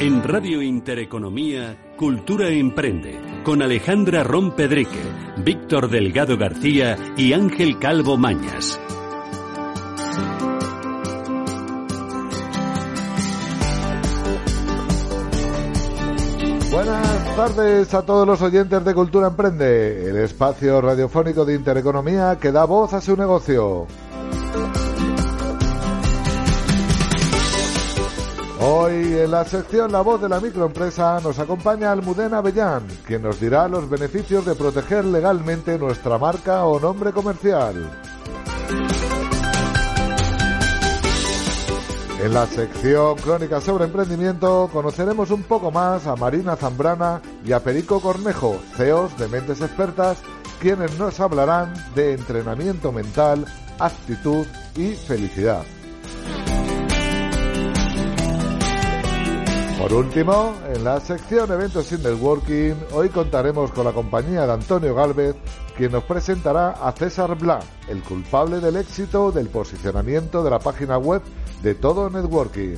En Radio Intereconomía, Cultura Emprende, con Alejandra Rompedrique, Víctor Delgado García y Ángel Calvo Mañas. Buenas tardes a todos los oyentes de Cultura Emprende, el espacio radiofónico de Intereconomía que da voz a su negocio. Hoy en la sección La voz de la microempresa nos acompaña Almudena Avellán, quien nos dirá los beneficios de proteger legalmente nuestra marca o nombre comercial. En la sección Crónicas sobre Emprendimiento conoceremos un poco más a Marina Zambrana y a Perico Cornejo, CEOs de Mentes Expertas, quienes nos hablarán de entrenamiento mental, actitud y felicidad. Por último, en la sección Eventos in Networking, hoy contaremos con la compañía de Antonio Galvez, quien nos presentará a César Blanc, el culpable del éxito del posicionamiento de la página web de Todo Networking.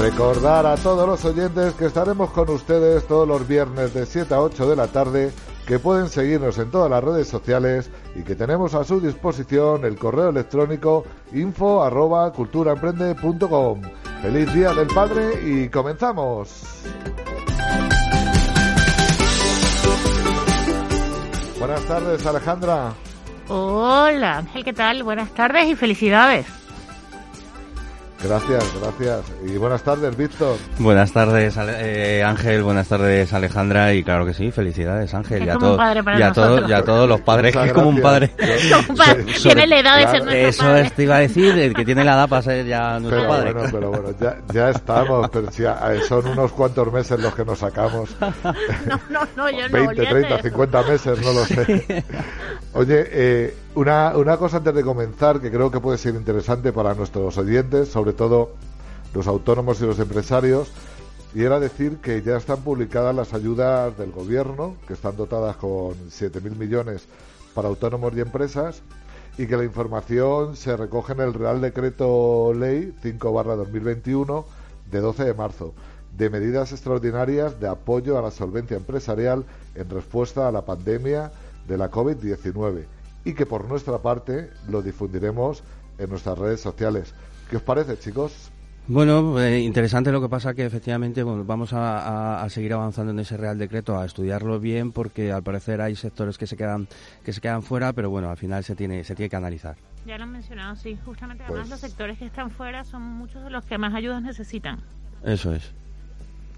Recordar a todos los oyentes que estaremos con ustedes todos los viernes de 7 a 8 de la tarde que pueden seguirnos en todas las redes sociales y que tenemos a su disposición el correo electrónico info arroba culturaemprende.com. Feliz Día del Padre y comenzamos. Buenas tardes Alejandra. Hola Ángel, ¿qué tal? Buenas tardes y felicidades. Gracias, gracias. Y buenas tardes, Víctor. Buenas tardes, eh, Ángel. Buenas tardes, Alejandra. Y claro que sí, felicidades, Ángel. Es y a, como un padre para nosotros. y a todos los padres, que es como un padre. Tiene la edad de ser nuestro Eso padre. te iba a decir, el que tiene la edad para ser ya nuestro Pero padre. bueno, pero bueno, ya, ya estamos, pero si a- son unos cuantos meses los que nos sacamos. No, no, no, yo no. 20, olvídate 30, de eso. 50 meses, no lo sé. Oye, eh, una, cosa antes de comenzar que creo que puede ser interesante para nuestros oyentes, sobre todo los autónomos y los empresarios, y era decir que ya están publicadas las ayudas del gobierno, que están dotadas con 7.000 millones para autónomos y empresas, y que la información se recoge en el Real Decreto Ley 5-2021 de 12 de marzo de medidas extraordinarias de apoyo a la solvencia empresarial en respuesta a la pandemia de la COVID-19 y que por nuestra parte lo difundiremos en nuestras redes sociales. ¿Qué os parece, chicos? Bueno, eh, interesante lo que pasa que efectivamente bueno, vamos a, a- a seguir avanzando en ese Real Decreto, a estudiarlo bien, porque al parecer hay sectores que se quedan que se quedan fuera, pero bueno, al final se tiene se tiene que analizar. Ya lo han mencionado, sí. Justamente, además, Pues- los sectores que están fuera son muchos de los que más ayudas necesitan. Eso es.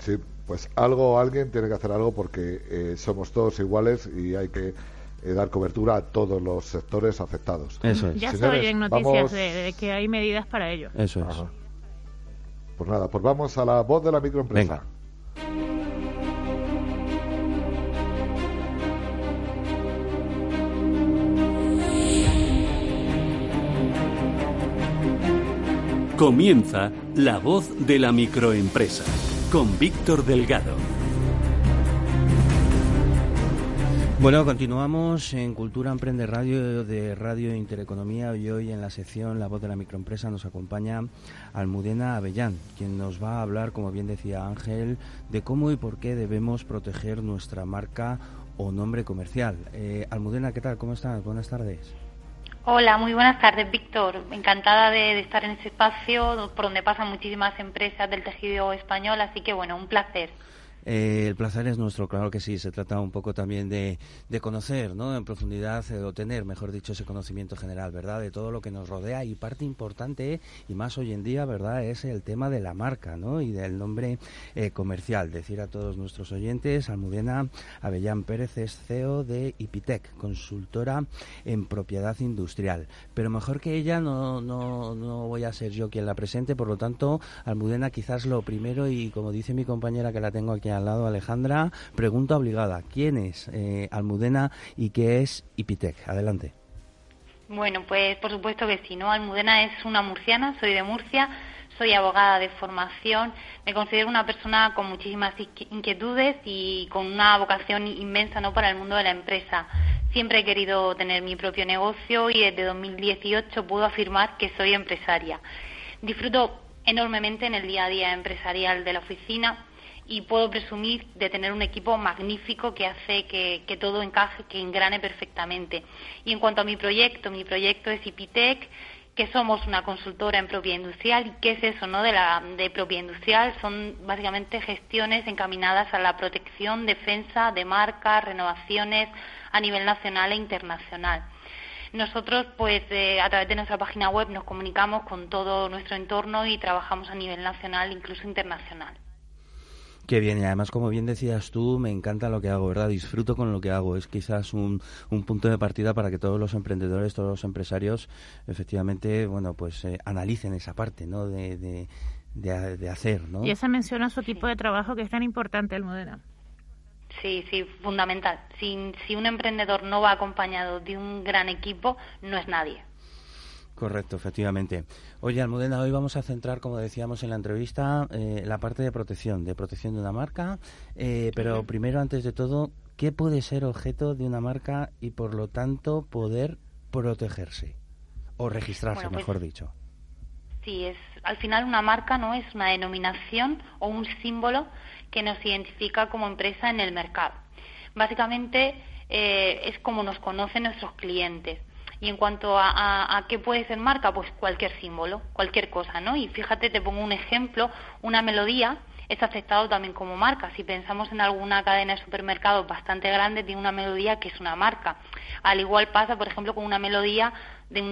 Sí, pues algo, alguien tiene que hacer algo porque eh, somos todos iguales y hay que eh, dar cobertura a todos los sectores afectados. Eso es. Ya Señores, estoy en noticias vamos- de, de que hay medidas para ello. Eso es. Ajá. Pues nada, pues vamos a la voz de la microempresa. Venga. Comienza La voz de la microempresa con Víctor Delgado. Bueno, continuamos en Cultura Emprende Radio de Radio Intereconomía y hoy en la sección La voz de la microempresa nos acompaña Almudena Avellán, quien nos va a hablar, como bien decía Ángel, de cómo y por qué debemos proteger nuestra marca o nombre comercial. Eh, Almudena, ¿qué tal? ¿Cómo estás? Buenas tardes. Hola, muy buenas tardes, Víctor. Encantada de, de estar en este espacio por donde pasan muchísimas empresas del tejido español, así que bueno, un placer. Eh, el placer es nuestro, claro que sí. Se trata un poco también de, conocer, ¿no? En profundidad, eh, o tener, mejor dicho, ese conocimiento general, ¿verdad? De todo lo que nos rodea y parte importante, y más hoy en día, ¿verdad? Es el tema de la marca, ¿no? Y del nombre eh, comercial. Decir a todos nuestros oyentes, Almudena Avellán Pérez es CEO de Ipitec, consultora en propiedad industrial. Pero mejor que ella no, no, no voy a ser yo quien la presente, por lo tanto, Almudena, quizás lo primero, y como dice mi compañera que la tengo aquí al lado, Alejandra, pregunta obligada. ¿Quién es eh, Almudena y qué es Ipitec? Adelante. Bueno, pues por supuesto que sí, ¿no? Almudena es una murciana, soy de Murcia, soy abogada de formación, me considero una persona con muchísimas inqui- inquietudes y con una vocación inmensa, ¿no? Para el mundo de la empresa. Siempre he querido tener mi propio negocio y desde 2018 puedo afirmar que soy empresaria. disfruto enormemente en el día a día empresarial de la oficina y puedo presumir de tener un equipo magnífico que hace que, todo encaje, que engrane perfectamente. Y en cuanto a mi proyecto, mi proyecto es IPTEC, que somos una consultora en propiedad industrial. ¿Y qué es eso no? de, la, de propiedad industrial? Son básicamente gestiones encaminadas a la protección, defensa de marcas, renovaciones a nivel nacional e internacional. Nosotros, pues, eh, a través de nuestra página web nos comunicamos con todo nuestro entorno y trabajamos a nivel nacional, incluso internacional. Qué bien, y además, como bien decías tú, me encanta lo que hago, ¿verdad? Disfruto con lo que hago. Es quizás un, un punto de partida para que todos los emprendedores, todos los empresarios, efectivamente, bueno, pues eh, analicen esa parte, ¿no? De, de, de, hacer, ¿no? Y esa menciona su tipo de trabajo que es tan importante, Almudena. Sí, sí, fundamental. Si, si un emprendedor no va acompañado de un gran equipo, no es nadie. Correcto, efectivamente. Oye, Almudena, hoy vamos a centrar, como decíamos en la entrevista, eh, la parte de protección, de protección de una marca. Eh, pero primero, antes de todo, ¿qué puede ser objeto de una marca y, por lo tanto, poder protegerse? O registrarse, pues mejor dicho. Sí, es, al final una marca no es una denominación o un símbolo que nos identifica como empresa en el mercado. Básicamente eh, es como nos conocen nuestros clientes. Y en cuanto a, qué puede ser marca, pues cualquier símbolo, cualquier cosa, ¿no? Y fíjate, te pongo un ejemplo, una melodía es aceptado también como marca. Si pensamos en alguna cadena de supermercados bastante grande, tiene una melodía que es una marca. Al igual pasa, por ejemplo, con una melodía de,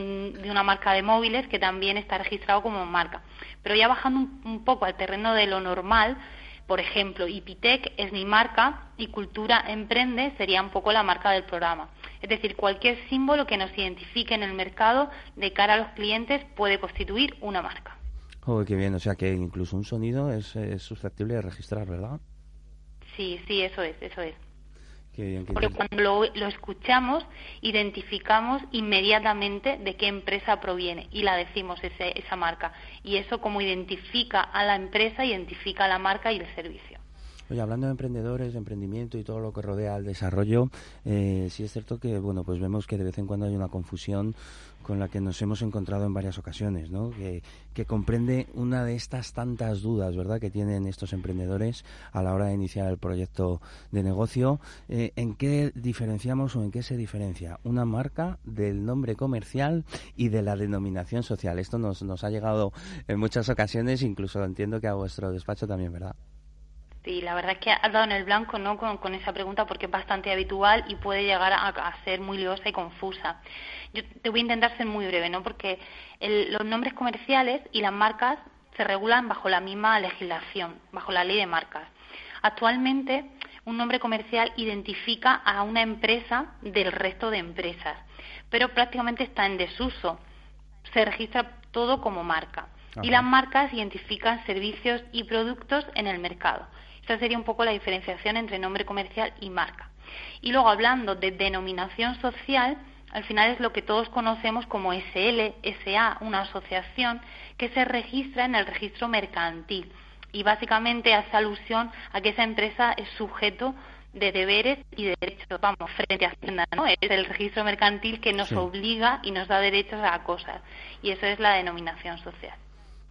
una marca de móviles que también está registrado como marca. Pero ya bajando un poco al terreno de lo normal, por ejemplo, Ipitec es mi marca y Cultura Emprende sería un poco la marca del programa. Es decir, cualquier símbolo que nos identifique en el mercado de cara a los clientes puede constituir una marca. Oh, qué bien, o sea que incluso un sonido es, susceptible de registrar, ¿verdad? Sí, sí, eso es, eso es. Porque cuando lo, escuchamos, identificamos inmediatamente de qué empresa proviene y la decimos ese, esa marca. Y eso como identifica a la empresa, identifica a la marca y el servicio. Oye, hablando de emprendedores, de emprendimiento y todo lo que rodea al desarrollo, eh, sí es cierto que, bueno, pues vemos que de vez en cuando hay una confusión con la que nos hemos encontrado en varias ocasiones, ¿no? Que, comprende una de estas tantas dudas, ¿verdad?, que tienen estos emprendedores a la hora de iniciar el proyecto de negocio. Eh, ¿En qué diferenciamos o en qué se diferencia una marca del nombre comercial y de la denominación social? Esto nos, nos ha llegado en muchas ocasiones, incluso entiendo que a vuestro despacho también, ¿verdad? Sí, la verdad es que has dado en el blanco ¿no? con, esa pregunta porque es bastante habitual y puede llegar a, ser muy liosa y confusa. Yo te voy a intentar ser muy breve, ¿no? porque los nombres comerciales y las marcas se regulan bajo la misma legislación, bajo la ley de marcas. Actualmente, un nombre comercial identifica a una empresa del resto de empresas, pero prácticamente está en desuso. Se registra todo como marca. Y las marcas identifican servicios y productos en el mercado. Esta sería un poco la diferenciación entre nombre comercial y marca. Y luego hablando de denominación social, al final es lo que todos conocemos como SL, SA, una asociación que se registra en el registro mercantil y básicamente hace alusión a que esa empresa es sujeto de deberes y de derechos, vamos, frente a Hacienda, ¿no? Es el registro mercantil que nos obliga y nos da derechos a cosas y eso es la denominación social.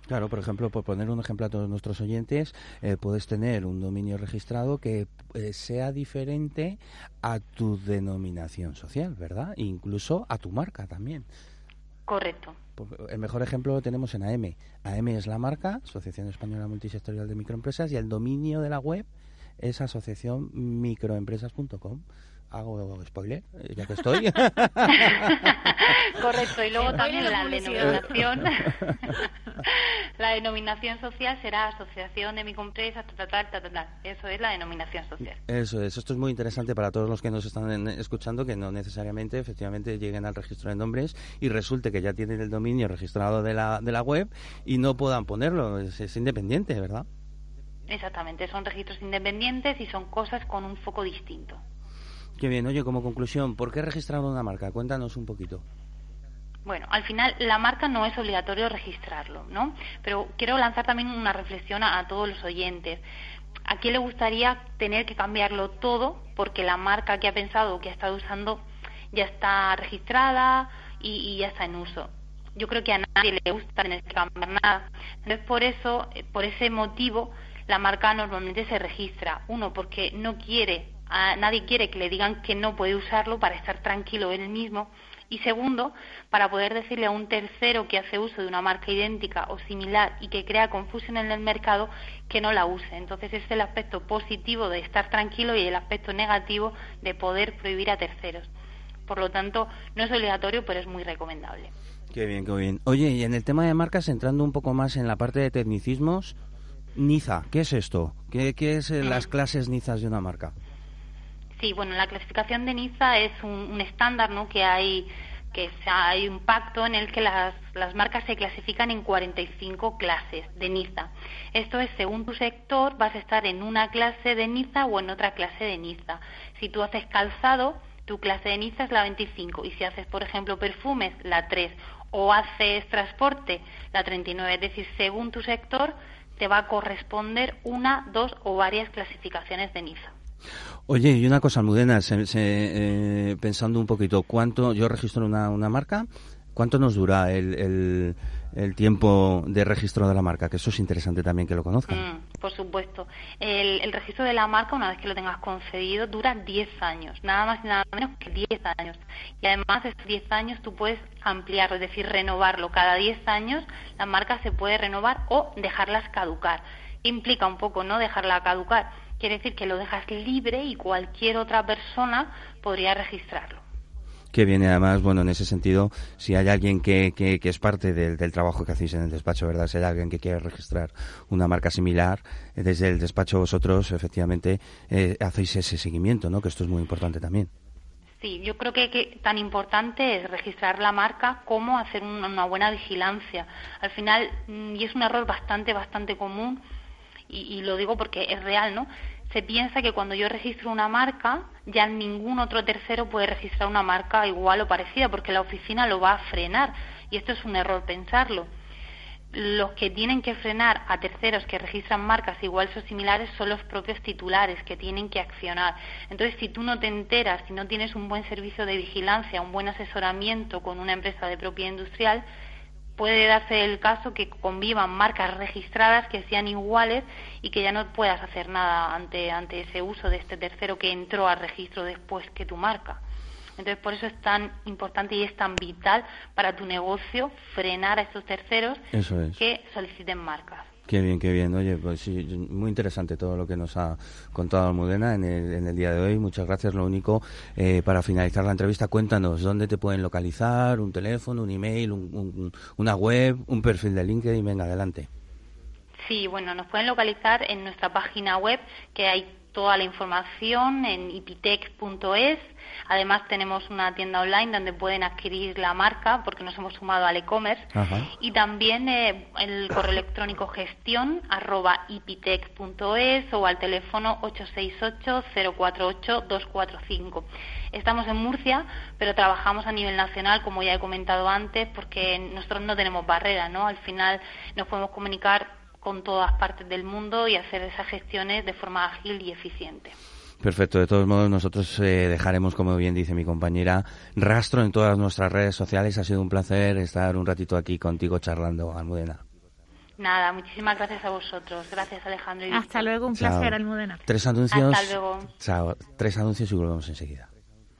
Claro, por ejemplo, por poner un ejemplo a todos nuestros oyentes, eh, puedes tener un dominio registrado que eh, sea diferente a tu denominación social, ¿verdad? incluso a tu marca también. Correcto. El mejor ejemplo lo tenemos en AM. AM es la marca, Asociación Española Multisectorial de Microempresas, y el dominio de la web es asociacionmicroempresas.com hago spoiler, eh, ya que estoy. Correcto, y luego también la denominación, la denominación social será asociación de microempresas, tal, tal, tal, tal, Eso es la denominación social. Eso es, esto es muy interesante para todos los que nos están escuchando, que no necesariamente, efectivamente, lleguen al registro de nombres y resulte que ya tienen el dominio registrado de la, de la web y no puedan ponerlo, es independiente, ¿verdad? Exactamente, son registros independientes y son cosas con un foco distinto. Qué bien, oye, como conclusión, ¿por qué registrar una marca? Cuéntanos un poquito. Bueno, al final la marca no es obligatorio registrarlo, ¿no? Pero quiero lanzar también una reflexión a, todos los oyentes. ¿A quién le gustaría tener que cambiarlo todo porque la marca que ha pensado o que ha estado usando ya está registrada y, ya está en uso? yo creo que a nadie le gusta tener que cambiar nada. Entonces, por eso, eh, por ese motivo, la marca normalmente se registra. Uno, porque no quiere, a, nadie quiere que le digan que no puede usarlo para estar tranquilo él mismo. Y segundo, para poder decirle a un tercero que hace uso de una marca idéntica o similar y que crea confusión en el mercado que no la use. Entonces, ese es el aspecto positivo de estar tranquilo y el aspecto negativo de poder prohibir a terceros. Por lo tanto, no es obligatorio, pero es muy recomendable. Qué bien, qué bien. Oye, y en el tema de marcas, entrando un poco más en la parte de tecnicismos, Niza, ¿qué es esto? ¿Qué, qué es eh, las clases Nizas de una marca? Sí, bueno, la clasificación de Niza es un, estándar, ¿no? Que hay que hay un pacto en el que las, las marcas se clasifican en 45 clases de Niza. Esto es, según tu sector, vas a estar en una clase de Niza o en otra clase de Niza. Si tú haces calzado, tu clase de Niza es la 25 y si haces, por ejemplo, perfumes, la 3 o haces transporte, la 39. Es decir, según tu sector, te va a corresponder una, dos o varias clasificaciones de NIFA. Oye, y una cosa, Almudena, eh, pensando un poquito, ¿cuánto, yo registro una, una marca, ¿cuánto nos dura el el tiempo de registro de la marca, que eso es interesante también que lo conozcan. Mm, por supuesto. El, registro de la marca, una vez que lo tengas concedido, dura 10 años, nada más y nada menos que 10 años. Y además, estos 10 años tú puedes ampliarlo, es decir, renovarlo. Cada 10 años la marca se puede renovar o dejarlas caducar. Implica un poco, ¿no? Dejarla caducar. Quiere decir que lo dejas libre y cualquier otra persona podría registrarlo que viene además, bueno, en ese sentido, si hay alguien que, que, es parte del, trabajo que hacéis en el despacho, ¿verdad? Si hay alguien que quiere registrar una marca similar, eh, desde el despacho vosotros, efectivamente, eh, hacéis ese seguimiento, ¿no? Que esto es muy importante también. Sí, yo creo que, tan importante es registrar la marca como hacer una, buena vigilancia. Al final, mm, y es un error bastante, bastante común, y, y lo digo porque es real, ¿no? Se piensa que cuando yo registro una marca, ya ningún otro tercero puede registrar una marca igual o parecida, porque la oficina lo va a frenar. Y esto es un error pensarlo. Los que tienen que frenar a terceros que registran marcas iguales o similares son los propios titulares que tienen que accionar. Entonces, si tú no te enteras, si no tienes un buen servicio de vigilancia, un buen asesoramiento con una empresa de propiedad industrial, puede darse el caso que convivan marcas registradas que sean iguales y que ya no puedas hacer nada ante, ante ese uso de este tercero que entró al registro después que tu marca. Entonces, por eso es tan importante y es tan vital para tu negocio frenar a estos terceros que soliciten marcas. Qué bien, qué bien. Oye, pues sí, muy interesante todo lo que nos ha contado Almudena en el, en el día de hoy. Muchas gracias. Lo único, eh, para finalizar la entrevista, cuéntanos dónde te pueden localizar, un teléfono, un email, una web, un perfil de LinkedIn. Venga, adelante. Sí, bueno, nos pueden localizar en nuestra página web, que hay toda la información en ipitec.es. Además tenemos una tienda online donde pueden adquirir la marca porque nos hemos sumado al e-commerce. Y también eh, el correo electrónico gestión arroba ipitec.es o al teléfono 868-048-245. Estamos en Murcia, pero trabajamos a nivel nacional, como ya he comentado antes, porque nosotros no tenemos barrera, ¿no? Al final nos podemos comunicar con todas partes del mundo y hacer esas gestiones de forma ágil y eficiente. Perfecto. De todos modos, nosotros eh, dejaremos, como bien dice mi compañera, rastro en todas nuestras redes sociales. Ha sido un placer estar un ratito aquí contigo charlando, Almudena. Nada, muchísimas gracias a vosotros. Gracias, Alejandro. Hasta luego, un placer, Almudena. Tres anuncios. Hasta luego. Chao. Tres anuncios y volvemos enseguida.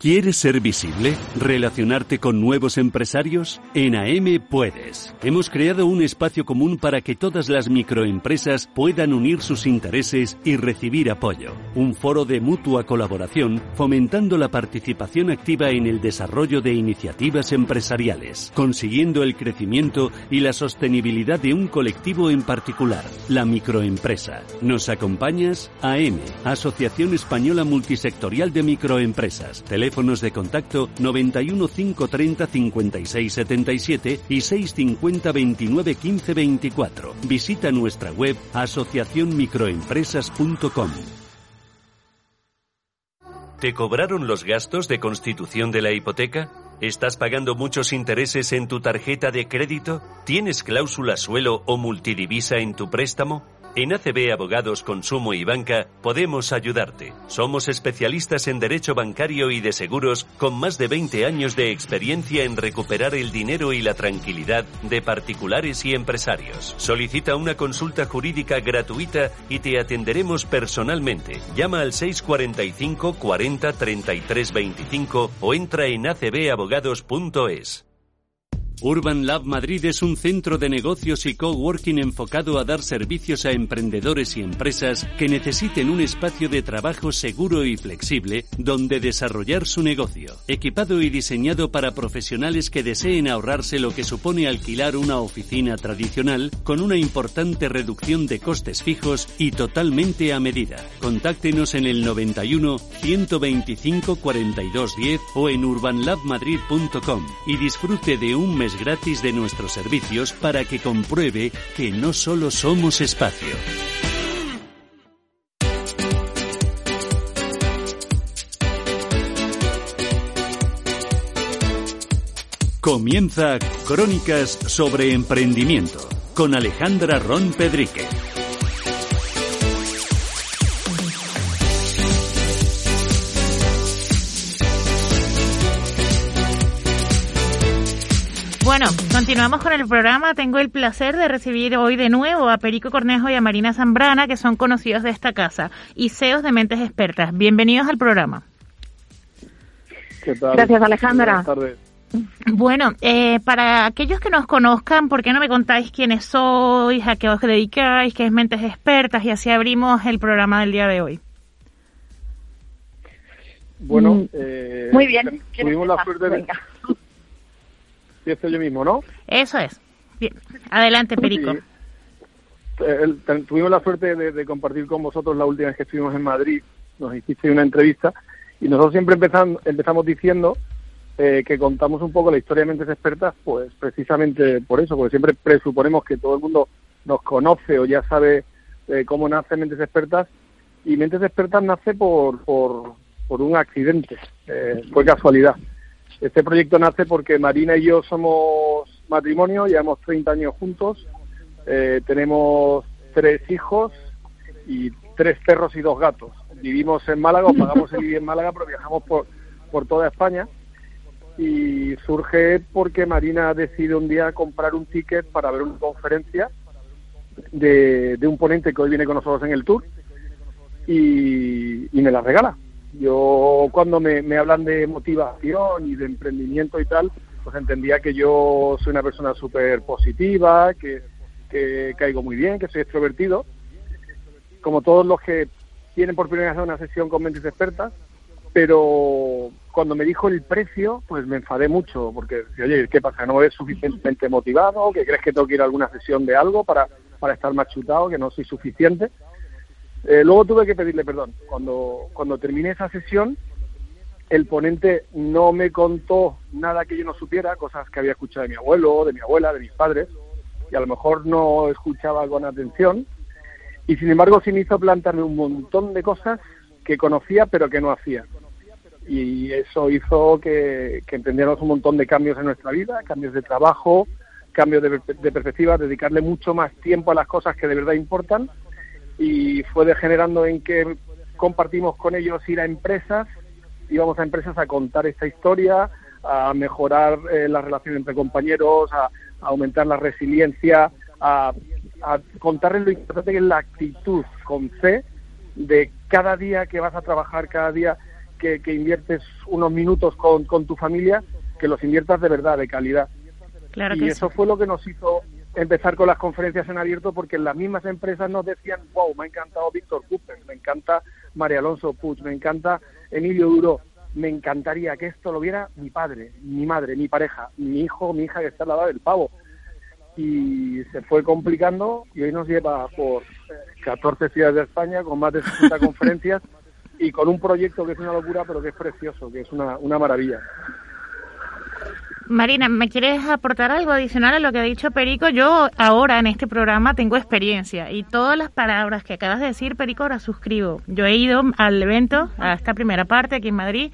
¿Quieres ser visible? ¿Relacionarte con nuevos empresarios? En AM puedes. Hemos creado un espacio común para que todas las microempresas puedan unir sus intereses y recibir apoyo. Un foro de mutua colaboración fomentando la participación activa en el desarrollo de iniciativas empresariales, consiguiendo el crecimiento y la sostenibilidad de un colectivo en particular, la microempresa. ¿Nos acompañas? AM, Asociación Española Multisectorial de Microempresas teléfonos de contacto 91 530 56 77 y 650 29 15 24. Visita nuestra web asociacionmicroempresas.com. ¿Te cobraron los gastos de constitución de la hipoteca? ¿Estás pagando muchos intereses en tu tarjeta de crédito? ¿Tienes cláusula suelo o multidivisa en tu préstamo? En ACB Abogados Consumo y Banca podemos ayudarte. Somos especialistas en derecho bancario y de seguros con más de 20 años de experiencia en recuperar el dinero y la tranquilidad de particulares y empresarios. Solicita una consulta jurídica gratuita y te atenderemos personalmente. Llama al 645 40 33 25 o entra en acbabogados.es. Urban Lab Madrid es un centro de negocios y coworking enfocado a dar servicios a emprendedores y empresas que necesiten un espacio de trabajo seguro y flexible donde desarrollar su negocio. Equipado y diseñado para profesionales que deseen ahorrarse lo que supone alquilar una oficina tradicional con una importante reducción de costes fijos y totalmente a medida. Contáctenos en el 91 125 42 10 o en urbanlabmadrid.com y disfrute de un mes gratis de nuestros servicios para que compruebe que no solo somos espacio. Comienza Crónicas sobre Emprendimiento con Alejandra Ron Pedrique. Bueno, continuamos con el programa. Tengo el placer de recibir hoy de nuevo a Perico Cornejo y a Marina Zambrana, que son conocidos de esta casa y CEOs de Mentes Expertas. Bienvenidos al programa. ¿Qué tal? Gracias, Alejandra. Buenas tardes. Bueno, eh, para aquellos que nos conozcan, ¿por qué no me contáis quiénes sois, a qué os dedicáis, qué es Mentes Expertas? Y así abrimos el programa del día de hoy. Bueno, Mm, eh, Muy bien. Tuvimos la suerte de... Empiezo yo mismo, ¿no? Eso es. Bien. Adelante, Perico. Eh, el- tuvimos la suerte de, de compartir con vosotros la última vez que estuvimos en Madrid. Nos hiciste una entrevista y nosotros siempre empezam- empezamos diciendo eh, que contamos un poco la historia de Mentes Expertas, pues precisamente por eso, porque siempre presuponemos que todo el mundo nos conoce o ya sabe eh, cómo nace Mentes Expertas y Mentes Expertas nace por, por, por un accidente, eh, fue casualidad. Este proyecto nace porque Marina y yo somos matrimonio, llevamos 30 años juntos, eh, tenemos tres hijos y tres perros y dos gatos. Vivimos en Málaga, pagamos el vivir en Málaga, pero viajamos por, por toda España. Y surge porque Marina decide un día comprar un ticket para ver una conferencia de, de un ponente que hoy viene con nosotros en el tour y, y me la regala. Yo cuando me, hablan de motivación y de emprendimiento y tal, pues entendía que yo soy una persona súper positiva, que, que caigo muy bien, que soy extrovertido, como todos los que tienen por primera vez una sesión con mentes expertas, pero cuando me dijo el precio, pues me enfadé mucho, porque oye, ¿qué pasa? ¿No eres suficientemente motivado? ¿Que crees que tengo que ir a alguna sesión de algo para, para estar más chutado, que no soy suficiente? Eh, luego tuve que pedirle perdón. Cuando, cuando terminé esa sesión, el ponente no me contó nada que yo no supiera, cosas que había escuchado de mi abuelo, de mi abuela, de mis padres, y a lo mejor no escuchaba con atención. Y sin embargo, sí me hizo plantarme un montón de cosas que conocía pero que no hacía. Y eso hizo que, que entendiéramos un montón de cambios en nuestra vida, cambios de trabajo, cambios de, de perspectiva, dedicarle mucho más tiempo a las cosas que de verdad importan y fue degenerando en que compartimos con ellos ir a empresas, íbamos a empresas a contar esta historia, a mejorar eh, la relación entre compañeros, a, a aumentar la resiliencia, a, a contarles lo importante que es la actitud con fe de cada día que vas a trabajar, cada día que, que inviertes unos minutos con, con tu familia, que los inviertas de verdad, de calidad. Claro y que eso sí. fue lo que nos hizo empezar con las conferencias en abierto porque las mismas empresas nos decían, wow, me ha encantado Víctor Cooper, me encanta María Alonso Puig, me encanta Emilio Duro, me encantaría que esto lo viera mi padre, mi madre, mi pareja, mi hijo, mi hija que está al lado del pavo. Y se fue complicando y hoy nos lleva por eh, 14 ciudades de España con más de 60 conferencias y con un proyecto que es una locura pero que es precioso, que es una, una maravilla. Marina, ¿me quieres aportar algo adicional a lo que ha dicho Perico? Yo ahora en este programa tengo experiencia y todas las palabras que acabas de decir, Perico, ahora suscribo. Yo he ido al evento, a esta primera parte aquí en Madrid,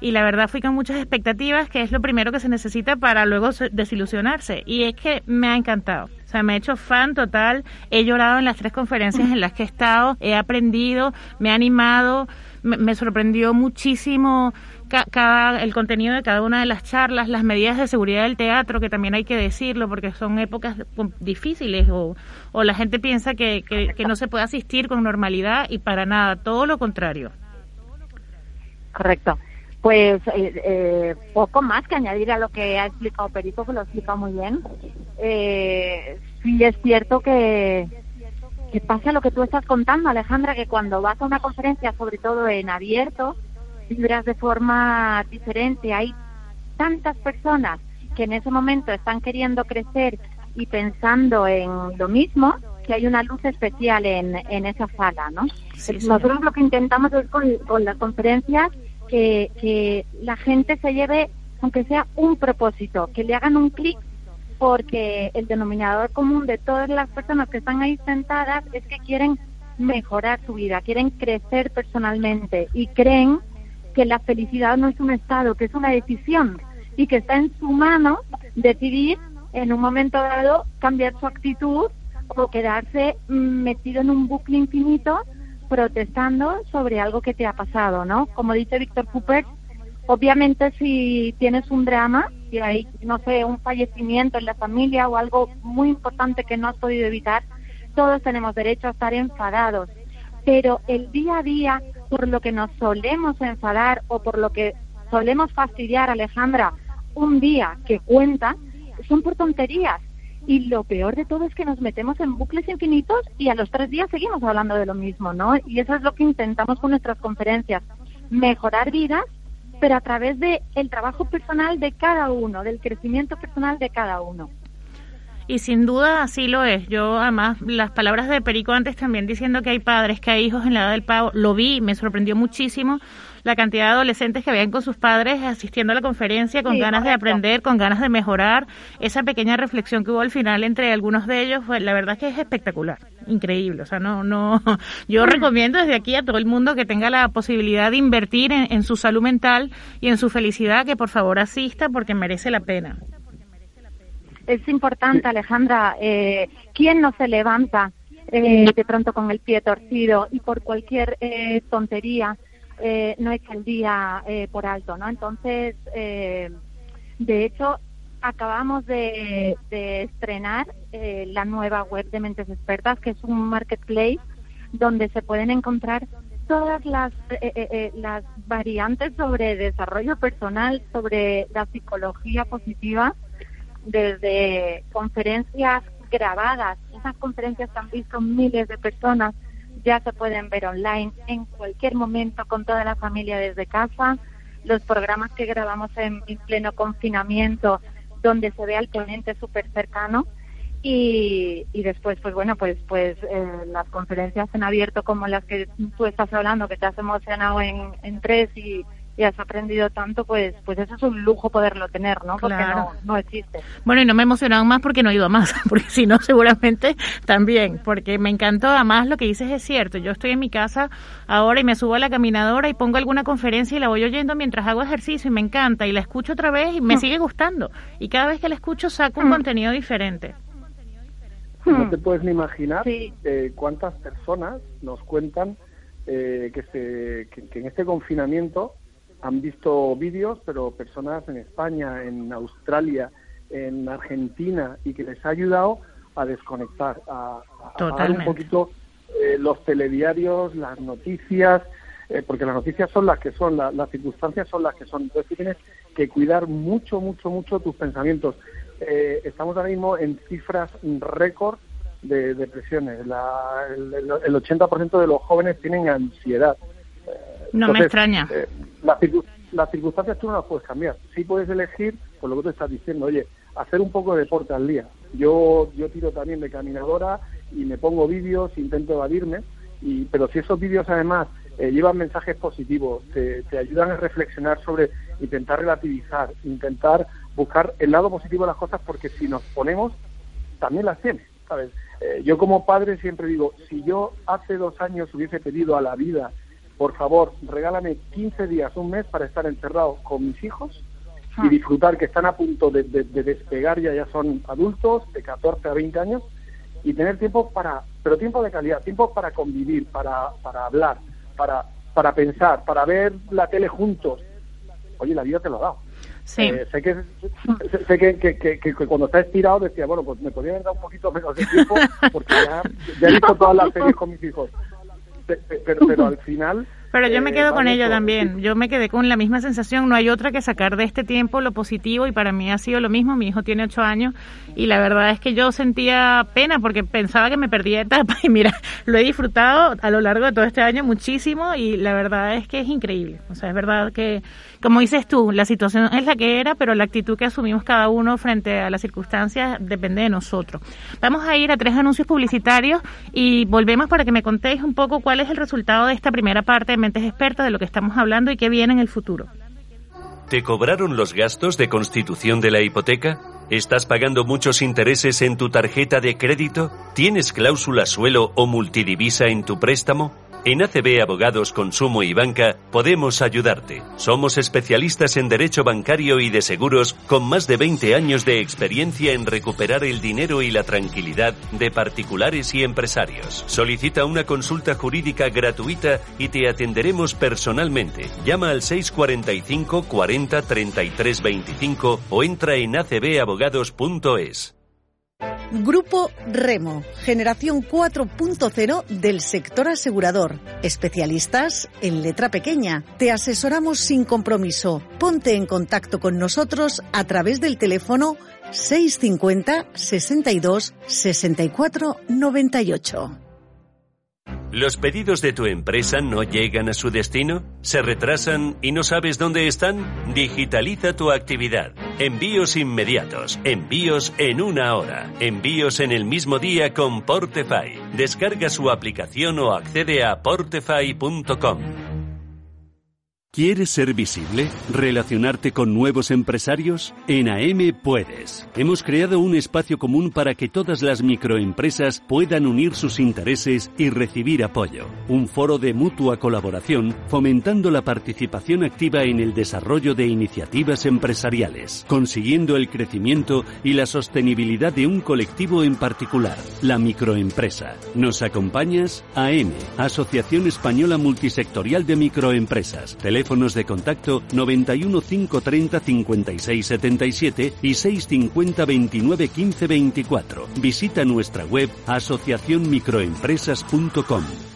y la verdad fui con muchas expectativas, que es lo primero que se necesita para luego se- desilusionarse. Y es que me ha encantado. O sea, me he hecho fan total. He llorado en las tres conferencias en las que he estado, he aprendido, me ha animado, me, sorprendió muchísimo cada, el contenido de cada una de las charlas, las medidas de seguridad del teatro, que también hay que decirlo, porque son épocas difíciles o, o la gente piensa que, que, no se puede asistir con normalidad y para nada, todo lo contrario. Correcto. Pues eh, eh, poco más que añadir a lo que ha explicado Perico, que lo ha explicado muy bien. Eh, sí es cierto que, que pasa lo que tú estás contando, Alejandra, que cuando vas a una conferencia, sobre todo en abierto, vibras de forma diferente. Hay tantas personas que en ese momento están queriendo crecer y pensando en lo mismo, que hay una luz especial en, en esa sala, ¿no? Nosotros lo que intentamos es con, con las conferencias que, que la gente se lleve, aunque sea un propósito, que le hagan un clic, porque el denominador común de todas las personas que están ahí sentadas es que quieren mejorar su vida, quieren crecer personalmente y creen que la felicidad no es un estado, que es una decisión y que está en su mano decidir en un momento dado cambiar su actitud o quedarse metido en un bucle infinito protestando sobre algo que te ha pasado, ¿no? Como dice Víctor Cooper, obviamente si tienes un drama, y hay, no sé, un fallecimiento en la familia o algo muy importante que no has podido evitar, todos tenemos derecho a estar enfadados. Pero el día a día, por lo que nos solemos enfadar o por lo que solemos fastidiar, Alejandra, un día que cuenta, son por tonterías. Y lo peor de todo es que nos metemos en bucles infinitos y a los tres días seguimos hablando de lo mismo, ¿no? Y eso es lo que intentamos con nuestras conferencias, mejorar vidas, pero a través del el trabajo personal de cada uno, del crecimiento personal de cada uno. Y sin duda así lo es. Yo, además, las palabras de Perico antes también diciendo que hay padres, que hay hijos en la edad del pavo, lo vi, me sorprendió muchísimo la cantidad de adolescentes que habían con sus padres asistiendo a la conferencia con ganas de aprender, con ganas de mejorar. Esa pequeña reflexión que hubo al final entre algunos de ellos, fue, la verdad es que es espectacular, increíble. O sea, no, no, yo mm. recomiendo desde aquí a todo el mundo que tenga la posibilidad de invertir en, su salud mental y en su felicidad, que por favor asista porque merece la pena. Es importante, Alejandra, eh, ¿quién no se levanta eh, de pronto con el pie torcido y por cualquier eh, tontería eh, no echa el día eh, por alto, ¿no? Entonces, eh, de hecho, acabamos de, estrenar la nueva web de Mentes Expertas, que es un marketplace donde se pueden encontrar todas las, las variantes sobre desarrollo personal, sobre la psicología positiva, desde conferencias grabadas, esas conferencias han visto miles de personas ya se pueden ver online en cualquier momento con toda la familia desde casa. Los programas que grabamos en, pleno confinamiento, donde se ve al ponente súper cercano. Y, y, después, pues bueno, pues pues eh, las conferencias en abierto como las que tú estás hablando, que te has emocionado en, en tres y, y has aprendido tanto, pues pues eso es un lujo poderlo tener, ¿no? Porque no, no existe. Bueno, y no me he emocionado más porque no he ido a más, porque si no, seguramente también, porque me encantó, además lo que dices es cierto, yo estoy en mi casa ahora y me subo a la caminadora y pongo alguna conferencia y la voy oyendo mientras hago ejercicio y me encanta y la escucho otra vez y me mm. sigue gustando y cada vez que la escucho saco un mm. contenido diferente. No te puedes ni imaginar eh, cuántas personas nos cuentan eh, que, se, que en este confinamiento han visto vídeos, pero personas en España, en Australia, en Argentina, y que les ha ayudado a desconectar, a, a, un poquito eh, los telediarios, las noticias, eh, porque las noticias son las que son, las circunstancias son las que son. Entonces tú tienes que cuidar mucho, mucho, mucho tus pensamientos. Eh, estamos ahora mismo en cifras récord de depresiones. el, el, 80% de los jóvenes tienen ansiedad. No me extraña. Eh, las, circunstancias tú no las puedes cambiar. Sí puedes elegir, por lo que tú estás diciendo, oye, hacer un poco de deporte al día. Yo, yo tiro también de caminadora y me pongo vídeos, intento evadirme, y, pero si esos vídeos además eh, llevan mensajes positivos, te, ayudan a reflexionar sobre intentar relativizar, intentar buscar el lado positivo de las cosas, porque si nos ponemos, también las tienes, ¿sabes? Eh, yo como padre siempre digo, si yo hace dos años hubiese pedido a la vida por favor, regálame 15 días, un mes para estar encerrado con mis hijos, y disfrutar, que están a punto de, despegar, ya, ya son adultos, de 14 a 20 años, y tener tiempo para, pero tiempo de calidad, tiempo para convivir, para, para hablar, para, para pensar, para ver la tele juntos. Oye, la vida te lo ha dado. Sí. Eh, sé que, sé que, que, que, cuando está estirado decía, bueno, pues me podría haber dado un poquito menos de tiempo porque ya, ya he visto todas las series con mis hijos. Pero, pero al final pero yo me quedo con ello también. Yo me quedé con la misma sensación. No hay otra que sacar de este tiempo lo positivo y para mí ha sido lo mismo. Mi hijo tiene ocho años y la verdad es que yo sentía pena porque pensaba que me perdía etapa y mira, lo he disfrutado a lo largo de todo este año muchísimo y la verdad es que es increíble. O sea, es verdad que, como dices tú, la situación es la que era, pero la actitud que asumimos cada uno frente a las circunstancias depende de nosotros. Vamos a ir a tres anuncios publicitarios y volvemos para que me contéis un poco cuál es el resultado de esta primera parte experta de lo que estamos hablando y qué viene en el futuro. ¿Te cobraron los gastos de constitución de la hipoteca? ¿Estás pagando muchos intereses en tu tarjeta de crédito? ¿Tienes cláusula suelo o multidivisa en tu préstamo? En ACB Abogados Consumo y Banca podemos ayudarte. Somos especialistas en derecho bancario y de seguros con más de 20 años de experiencia en recuperar el dinero y la tranquilidad de particulares y empresarios. Solicita una consulta jurídica gratuita y te atenderemos personalmente. Llama al 645 40 33 25 o entra en acbabogados.es. Grupo Remo, generación 4.0 del sector asegurador. Especialistas en letra pequeña. Te asesoramos sin compromiso. Ponte en contacto con nosotros a través del teléfono 650 62 64 98. ¿Los pedidos de tu empresa no llegan a su destino? ¿Se retrasan y no sabes dónde están? Digitaliza tu actividad. Envíos inmediatos. Envíos en una hora. Envíos en el mismo día con Portefy. Descarga su aplicación o accede a portefy.com. ¿Quieres ser visible? ¿Relacionarte con nuevos empresarios? En AM puedes. Hemos creado un espacio común para que todas las microempresas puedan unir sus intereses y recibir apoyo. Un foro de mutua colaboración fomentando la participación activa en el desarrollo de iniciativas empresariales, consiguiendo el crecimiento y la sostenibilidad de un colectivo en particular, la microempresa. ¿Nos acompañas? AM, Asociación Española Multisectorial de Microempresas teléfonos de contacto 91 530 56 77 y 650 29 15 24. Visita nuestra web asociacionmicroempresas.com.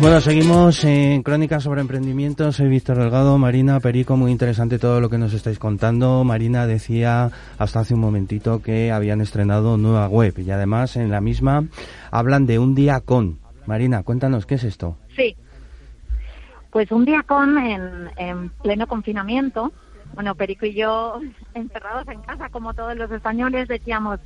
Bueno, seguimos en Crónicas sobre Emprendimiento. Soy Víctor Delgado, Marina Perico, muy interesante todo lo que nos estáis contando. Marina decía hasta hace un momentito que habían estrenado nueva web y además en la misma hablan de un día con. Marina, cuéntanos, ¿qué es esto? Sí, pues un día con en, pleno confinamiento. Bueno, Perico y yo encerrados en casa como todos los españoles decíamos,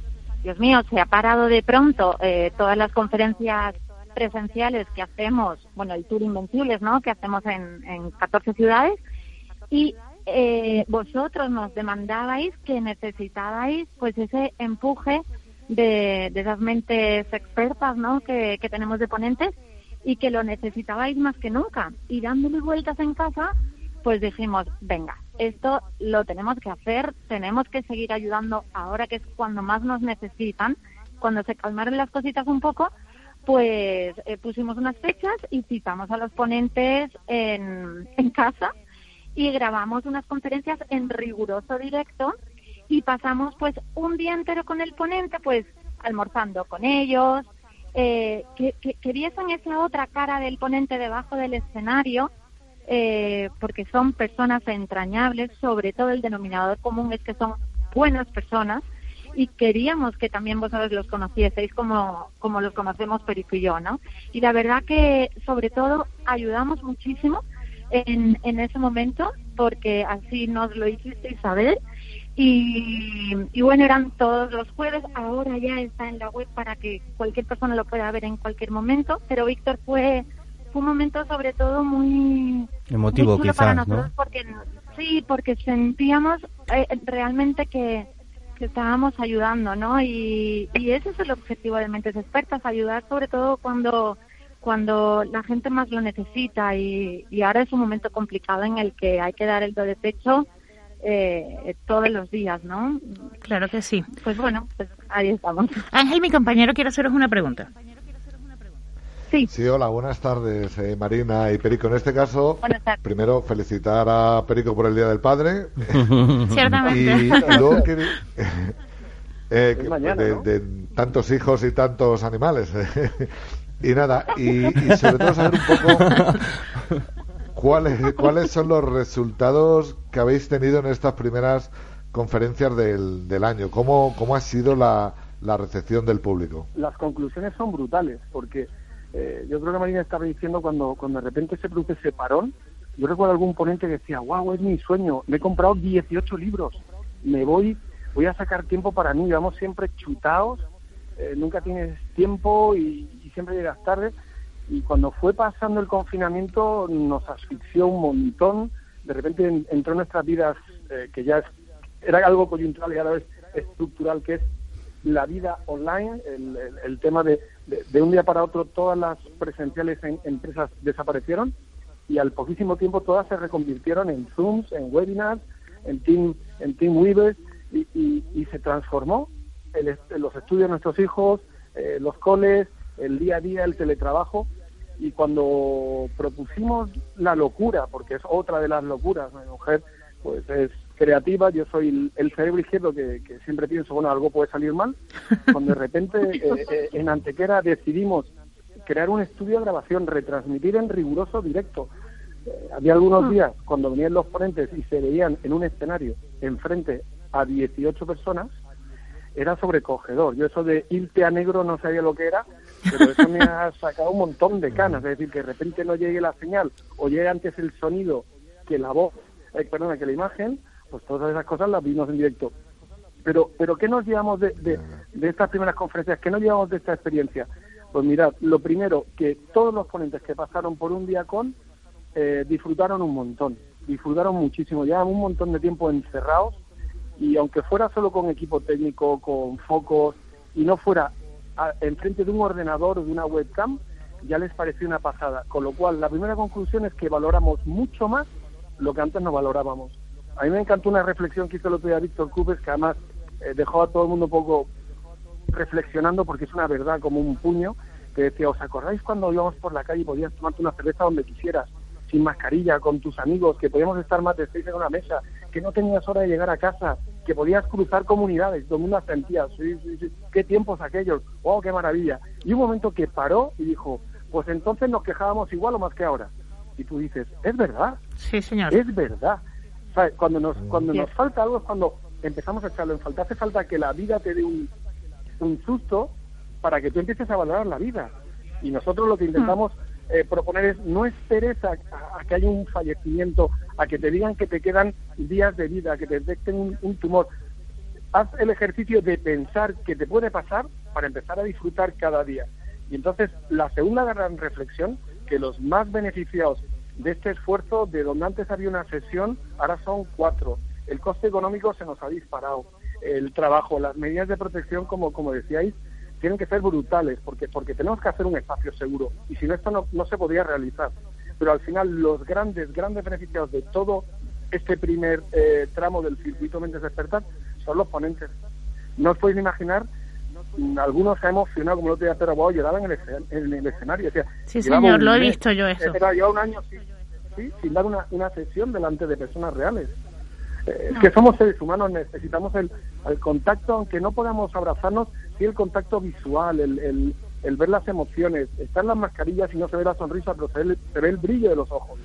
Dios mío, se ha parado de pronto eh, todas las conferencias presenciales que hacemos, bueno, el Tour Invencibles, ¿no? Que hacemos en, en 14 ciudades y eh, vosotros nos demandabais que necesitabais pues ese empuje de, de esas mentes expertas, ¿no? Que, que tenemos de ponentes y que lo necesitabais más que nunca. Y dándole vueltas en casa, pues dijimos, venga, esto lo tenemos que hacer, tenemos que seguir ayudando ahora que es cuando más nos necesitan, cuando se calmaron las cositas un poco, pues eh, pusimos unas fechas y citamos a los ponentes en, casa y grabamos unas conferencias en riguroso directo y pasamos pues un día entero con el ponente, pues almorzando con ellos, eh, que, que, viesen esa otra cara del ponente debajo del escenario, eh, porque son personas entrañables, sobre todo el denominador común es que son buenas personas y queríamos que también vosotros los conocieseis como, como los conocemos Perico y yo, ¿no? Y la verdad que sobre todo ayudamos muchísimo en, en ese momento porque así nos lo hicisteis saber. Y, y, bueno, eran todos los jueves, ahora ya está en la web para que cualquier persona lo pueda ver en cualquier momento, pero Víctor fue, fue un momento sobre todo muy emotivo quizás, para nosotros porque sí, porque sentíamos eh, realmente que que estábamos ayudando, ¿no? Y, y ese es el objetivo de Mentes Expertas, ayudar sobre todo cuando cuando la gente más lo necesita y, y ahora es un momento complicado en el que hay que dar el do de pecho eh, todos los días, ¿no? Claro que sí. Pues bueno, pues ahí estamos. Ángel, mi compañero, quiere haceros una pregunta. Sí. Sí, hola, buenas tardes, eh, Marina y Perico. En este caso, primero felicitar a Perico por el Día del Padre. Ciertamente. y luego que, eh, que- mañana, de, ¿no? de tantos hijos y tantos animales. y nada, y, y sobre todo saber un poco cuáles, cuáles son los resultados que habéis tenido en estas primeras conferencias del, del año. ¿Cómo, cómo ha sido la, la recepción del público? las conclusiones son brutales, porque eh, yo creo que Marina estaba diciendo cuando, cuando de repente se produce ese parón, yo recuerdo algún ponente que decía, wow, es mi sueño, me he comprado 18 libros, me voy, voy a sacar tiempo para mí, vamos siempre chutados, eh, nunca tienes tiempo y, siempre llegas tarde, y cuando fue pasando el confinamiento nos asfixió un montón, de repente en- entró en nuestras vidas, eh, que ya es- era algo coyuntural y ahora es estructural, que es la vida online, el, tema de, de, un día para otro todas las presenciales en empresas desaparecieron y al poquísimo tiempo todas se reconvirtieron en Zooms, en webinars, en Team, en team Weavers y, se transformó el los estudios de nuestros hijos, eh, los coles, el día a día, el teletrabajo. Y cuando propusimos la locura, porque es otra de las locuras, mi mujer pues es creativa, yo soy el, el cerebro izquierdo que, que siempre pienso, bueno, algo puede salir mal, cuando de repente eh, eh, en Antequera decidimos crear un estudio de grabación, retransmitir en riguroso directo. Eh, había algunos días cuando venían los ponentes y se veían en un escenario enfrente a 18 personas, era sobrecogedor. Yo eso de irte a negro no sabía lo que era, pero eso me ha sacado un montón de canas. Es decir, que de repente no llegue la señal o llegue antes el sonido que la voz, eh, perdona, que la imagen, pues todas esas cosas las vimos en directo. Pero, pero ¿qué nos llevamos de, de, estas primeras conferencias? ¿Qué nos llevamos de esta experiencia? Pues mirad, lo primero, que todos los ponentes que pasaron por un día con eh, disfrutaron un montón, disfrutaron muchísimo, llevan un montón de tiempo encerrados y aunque fuera solo con equipo técnico, con focos y no fuera a- enfrente de un ordenador o de una webcam, ya les pareció una pasada. Con lo cual, la primera conclusión es que valoramos mucho más lo que antes no valorábamos. A mí me encantó una reflexión que hizo el otro día Víctor Cupes, que además eh, dejó a todo el mundo un poco reflexionando porque es una verdad como un puño, que decía, ¿os acordáis cuando íbamos por la calle y podías tomarte una cerveza donde quisieras, sin mascarilla, con tus amigos, que podíamos estar más de seis en una mesa, que no tenías hora de llegar a casa, que podías cruzar comunidades, todo el mundo sentía, sí, sí, sí, qué tiempos aquellos, wow, qué maravilla. Y un momento que paró y dijo, pues entonces nos quejábamos igual o más que ahora. Y tú dices, es verdad, Sí, señor. es verdad. ¿Sabes? Cuando nos cuando nos falta algo es cuando empezamos a echarlo en falta. Hace falta que la vida te dé un, un susto para que tú empieces a valorar la vida. Y nosotros lo que intentamos eh, proponer es no esperes a, a- a que haya un fallecimiento, a que te digan que te quedan días de vida, que te detecten un, un tumor. Haz el ejercicio de pensar que te puede pasar para empezar a disfrutar cada día. Y entonces la segunda gran reflexión, que los más beneficiados de este esfuerzo, de donde antes había una sesión, ahora son cuatro. El coste económico se nos ha disparado. El trabajo, las medidas de protección, como, como decíais, tienen que ser brutales, porque, porque tenemos que hacer un espacio seguro. Y si no, esto no, no se podría realizar. Pero al final, los grandes, grandes beneficiados de todo este primer eh, tramo del circuito Mentes Despertar son los ponentes. No os podéis imaginar, algunos se han emocionado, como otro día Pedro Boa, lloraban en el, en el escenario. Decía, Sí, "Llevamos señor, lo he mes". visto yo eso. Era, lleva un año sí, sí, sin dar una, una sesión delante de personas reales. Eh, Es que somos seres humanos, necesitamos el, el contacto, aunque no podamos abrazarnos, sí el contacto visual, el, el, el ver las emociones. Están las mascarillas y no se ve la sonrisa, pero se ve el, se ve el brillo de los ojos.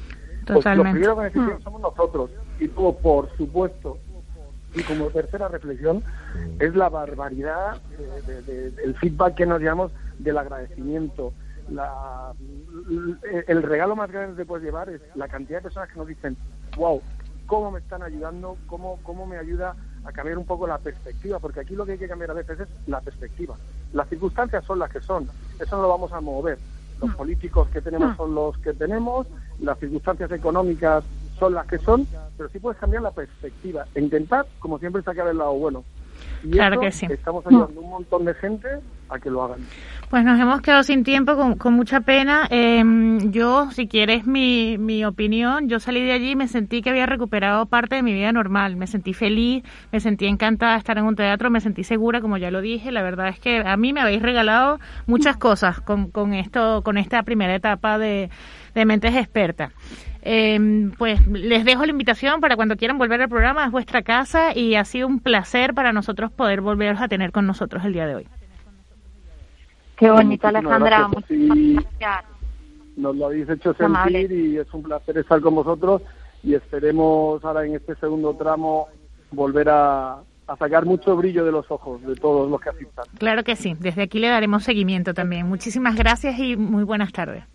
Pues Totalmente. primeros beneficios somos nosotros. Y luego, por supuesto, y como tercera reflexión, es la barbaridad de- de- de- del feedback que nos llevamos del agradecimiento. La, el regalo más grande que puedes llevar es la cantidad de personas que nos dicen, wow, cómo me están ayudando, cómo, cómo me ayuda a cambiar un poco la perspectiva, porque aquí lo que hay que cambiar a veces es la perspectiva. Las circunstancias son las que son, eso no lo vamos a mover. Los políticos que tenemos son los que tenemos, las circunstancias económicas son las que son, pero sí puedes cambiar la perspectiva e intentar, como siempre, sacar el lado bueno. Y Claro eso que sí. estamos ayudando a un montón de gente a que lo hagan. Pues nos hemos quedado sin tiempo, con, mucha pena. Em, yo, si quieres mi, mi opinión, yo salí de allí y me sentí que había recuperado parte de mi vida normal. Me sentí feliz, me sentí encantada de estar en un teatro, me sentí segura, como ya lo dije. La verdad es que a mí me habéis regalado muchas cosas con, con esto, con esta primera etapa de, de Mentes Expertas. Em, pues les dejo la invitación para cuando quieran volver al programa, es vuestra casa y ha sido un placer para nosotros poder volveros a tener con nosotros el día de hoy. Qué bonito, Alejandra. Muchas gracias. Nos lo habéis hecho sentir y es un placer estar con vosotros y esperemos ahora en este segundo tramo volver a, sacar mucho brillo de los ojos de todos los que asistan. Claro que sí, desde aquí le daremos seguimiento también. Muchísimas gracias y muy buenas tardes.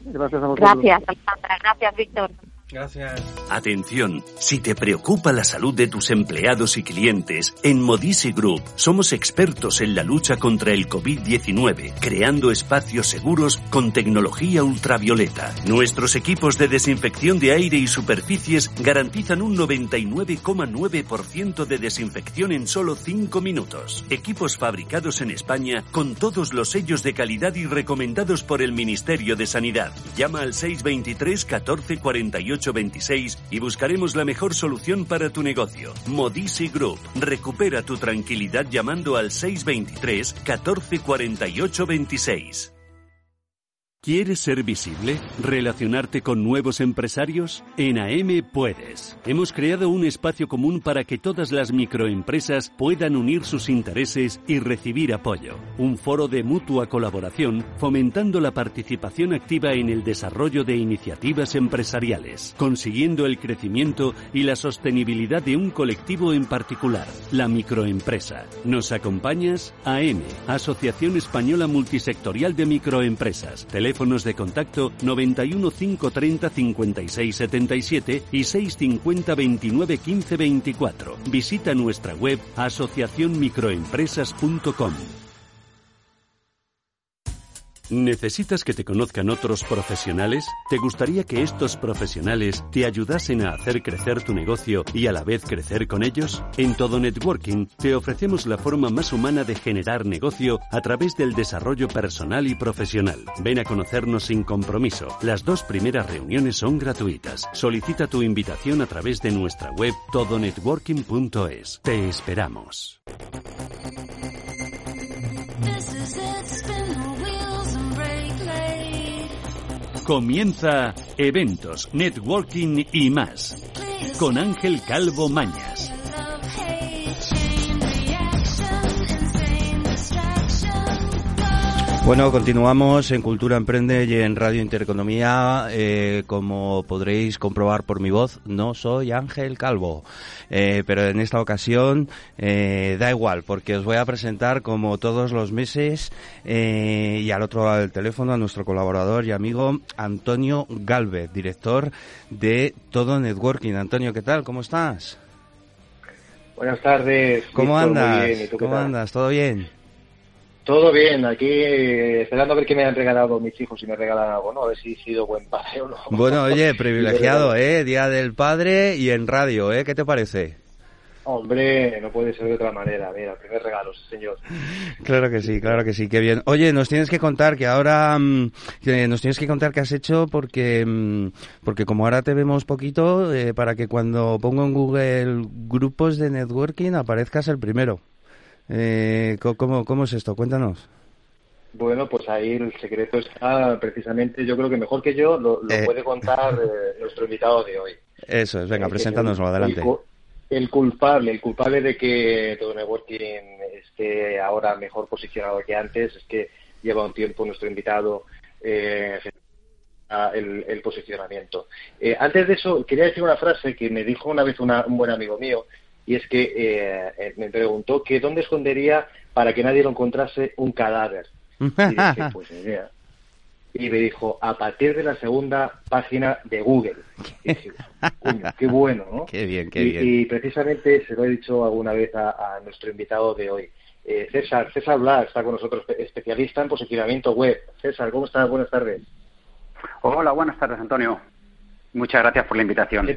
Gracias a. Gracias, Víctor. Gracias. Atención, si te preocupa la salud de tus empleados y clientes, en Modisi Group somos expertos en la lucha contra el COVID-19, creando espacios seguros con tecnología ultravioleta. Nuestros equipos de desinfección de aire y superficies garantizan un 99,9% de desinfección en solo 5 minutos. Equipos fabricados en España con todos los sellos de calidad y recomendados por el Ministerio de Sanidad. Llama al 623 14 48 26 y buscaremos la mejor solución para tu negocio. Modisi Group. Recupera tu tranquilidad llamando al 623 14 48 26. ¿Quieres ser visible? ¿Relacionarte con nuevos empresarios? En AM puedes. Hemos creado un espacio común para que todas las microempresas puedan unir sus intereses y recibir apoyo. Un foro de mutua colaboración fomentando la participación activa en el desarrollo de iniciativas empresariales, consiguiendo el crecimiento y la sostenibilidad de un colectivo en particular, la microempresa. ¿Nos acompañas? AM, Asociación Española Multisectorial de Microempresas teléfonos de contacto 91 530 56 77 y 650 29 15 24. Visita nuestra web asociacionmicroempresas.com. ¿Necesitas que te conozcan otros profesionales? ¿Te gustaría que estos profesionales te ayudasen a hacer crecer tu negocio y a la vez crecer con ellos? En Todo Networking te ofrecemos la forma más humana de generar negocio a través del desarrollo personal y profesional. Ven a conocernos sin compromiso. Las dos primeras reuniones son gratuitas. Solicita tu invitación a través de nuestra web todonetworking.es. Te esperamos. Comienza eventos, networking y más con Ángel Calvo Mañas. Bueno, continuamos en Cultura Emprende y en Radio Intereconomía. Eh, como podréis comprobar por mi voz, no soy Ángel Calvo. Eh, pero en esta ocasión eh, da igual, porque os voy a presentar como todos los meses y al otro lado del teléfono a nuestro colaborador y amigo Antonio Galvez, director de Todo Networking. Antonio, ¿qué tal? ¿Cómo estás? Buenas tardes. ¿Cómo andas? ¿Cómo andas? ¿Todo bien? Todo bien, aquí eh, esperando a ver qué me han regalado mis hijos, si me regalan algo, ¿no? A ver si he sido buen padre o no. Bueno, oye, privilegiado, ¿eh? Día del Padre y en radio, ¿eh? ¿Qué te parece? Hombre, no puede ser de otra manera. Mira, primer regalo, señor. Claro que sí, claro que sí, qué bien. Oye, nos tienes que contar que ahora, mm, nos tienes que contar qué has hecho porque, mm, porque como ahora te vemos poquito, eh, para que cuando pongo en Google grupos de networking aparezcas el primero. Eh, ¿cómo, ¿Cómo es esto? Cuéntanos. Bueno, pues ahí el secreto está precisamente, yo creo que mejor que yo lo, eh. puede contar eh, nuestro invitado de hoy. Eso es, venga, preséntanoslo, adelante. El, culpable, el culpable de que todo networking esté ahora mejor posicionado que antes es que lleva un tiempo nuestro invitado eh, el, el, posicionamiento. Eh, antes de eso, quería decir una frase que me dijo una vez un buen amigo mío, y es que eh, eh, me preguntó que dónde escondería para que nadie lo encontrase un cadáver. Y dije, pues idea. Y me dijo, a partir de la segunda página de Google. Y dije, qué bueno, ¿no? Qué bien, qué bien. Y, precisamente se lo he dicho alguna vez a, nuestro invitado de hoy. Eh, César, César Blas está con nosotros, especialista en posicionamiento web. César, ¿cómo estás? Buenas tardes. Hola, buenas tardes, Antonio. Muchas gracias por la invitación.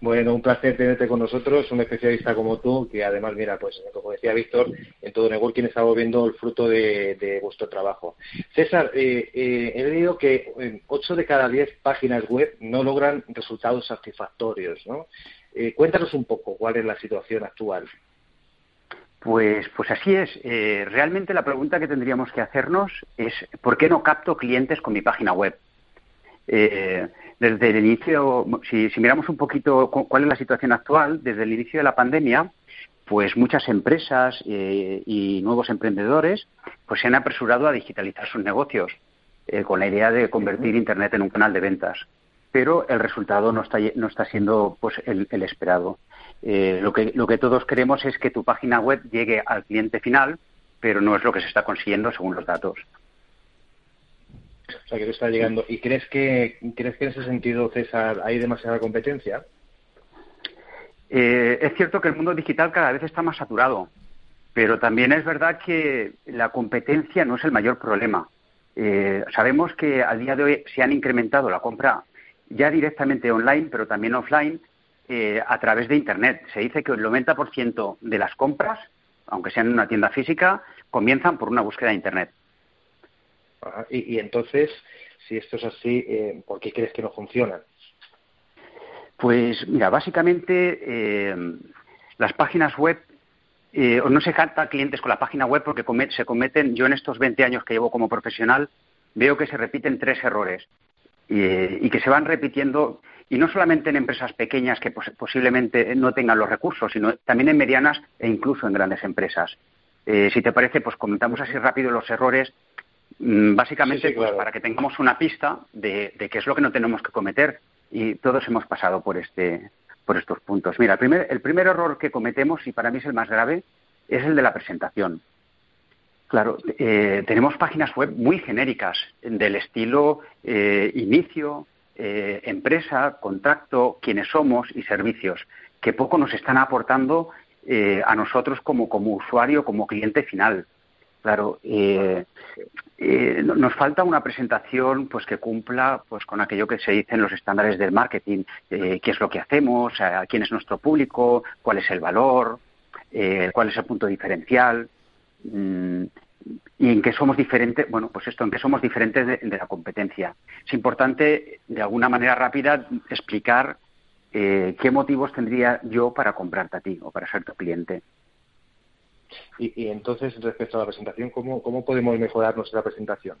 Bueno, un placer tenerte con nosotros, un especialista como tú, que además, mira, pues como decía Víctor, en todo networking estamos viendo el fruto de, vuestro trabajo. César, eh, eh, he leído que 8 de cada 10 páginas web no logran resultados satisfactorios, ¿no? Eh, cuéntanos un poco cuál es la situación actual. Pues, pues así es. realmente la pregunta que tendríamos que hacernos es ¿por qué no capto clientes con mi página web? Desde el inicio, si, miramos un poquito cuál es la situación actual, desde el inicio de la pandemia, pues muchas empresas eh, y nuevos emprendedores pues se han apresurado a digitalizar sus negocios eh, con la idea de convertir Internet en un canal de ventas. Pero el resultado no está, no está siendo pues, el, esperado. Eh, lo, que, lo que todos queremos es que tu página web llegue al cliente final, pero no es lo que se está consiguiendo según los datos. O sea, que te está llegando. ¿Y crees que, crees que en ese sentido, César, hay demasiada competencia? Eh, es cierto que el mundo digital cada vez está más saturado, pero también es verdad que la competencia no es el mayor problema. Eh, sabemos que al día de hoy se han incrementado la compra ya directamente online, pero también offline, eh, a través de Internet. Se dice que el 90% de las compras, aunque sean en una tienda física, comienzan por una búsqueda de Internet. Y, entonces, si esto es así, eh, ¿por qué crees que no funcionan? Pues mira, básicamente eh, las páginas web, eh, no se capta clientes con la página web porque se cometen, yo en estos 20 años que llevo como profesional, veo que se repiten tres errores y que se van repitiendo, y no solamente en empresas pequeñas que posiblemente no tengan los recursos, sino también en medianas e incluso en grandes empresas. si te parece, pues comentamos así rápido los errores Mm, básicamente pues, para que tengamos una pista de, qué es lo que no tenemos que cometer y todos hemos pasado por este por estos puntos. Mira, el primer, el primer error que cometemos y para mí es el más grave es el de la presentación. Claro, eh, tenemos páginas web muy genéricas del estilo eh, inicio, eh, empresa, contacto, quiénes somos y servicios, que poco nos están aportando a nosotros como, como usuario, como cliente final. Claro, eh, eh, nos falta una presentación pues que cumpla pues con aquello que se dice en los estándares del marketing, eh, qué es lo que hacemos, quién es nuestro público, cuál es el valor, cuál es el punto diferencial mm, y en qué somos diferentes, bueno, pues esto, en qué somos diferentes de, la competencia. Es importante, de alguna manera rápida, explicar qué motivos tendría yo para comprarte a ti o para ser tu cliente. Y, entonces, respecto a la presentación, ¿cómo, podemos mejorar nuestra presentación?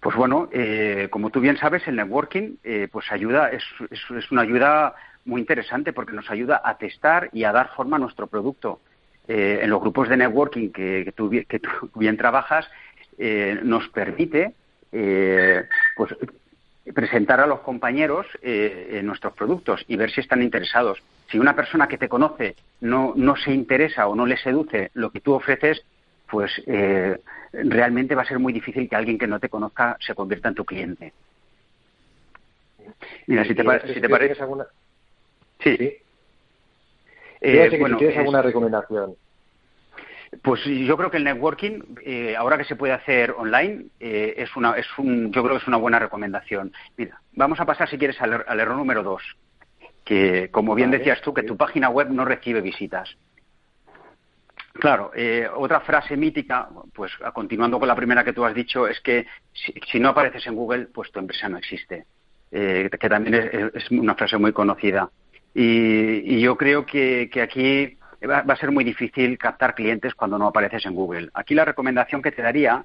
Pues bueno, eh, como tú bien sabes, el networking eh, pues ayuda, es, es, una ayuda muy interesante porque nos ayuda a testar y a dar forma a nuestro producto. Eh, en los grupos de networking que, que, tú, que tú bien trabajas, nos permite pues presentar a los compañeros eh, nuestros productos y ver si están interesados. Si una persona que te conoce no, no se interesa o no le seduce lo que tú ofreces, pues eh, realmente va a ser muy difícil que alguien que no te conozca se convierta en tu cliente. Mira, si te, si te parece... Alguna... Sí. ¿Sí? Eh, bueno, ¿Tienes alguna recomendación? Pues yo creo que el networking, eh, ahora que se puede hacer online, eh, es una, es un, yo creo que es una buena recomendación. Mira, vamos a pasar, si quieres, al, error número dos, que, como bien decías tú, que tu página web no recibe visitas. Claro, eh, otra frase mítica, pues continuando con la primera que tú has dicho, es que si, no apareces en Google, pues tu empresa no existe, que también es, una frase muy conocida. Y, yo creo que aquí va, a ser muy difícil captar clientes cuando no apareces en Google. Aquí la recomendación que te daría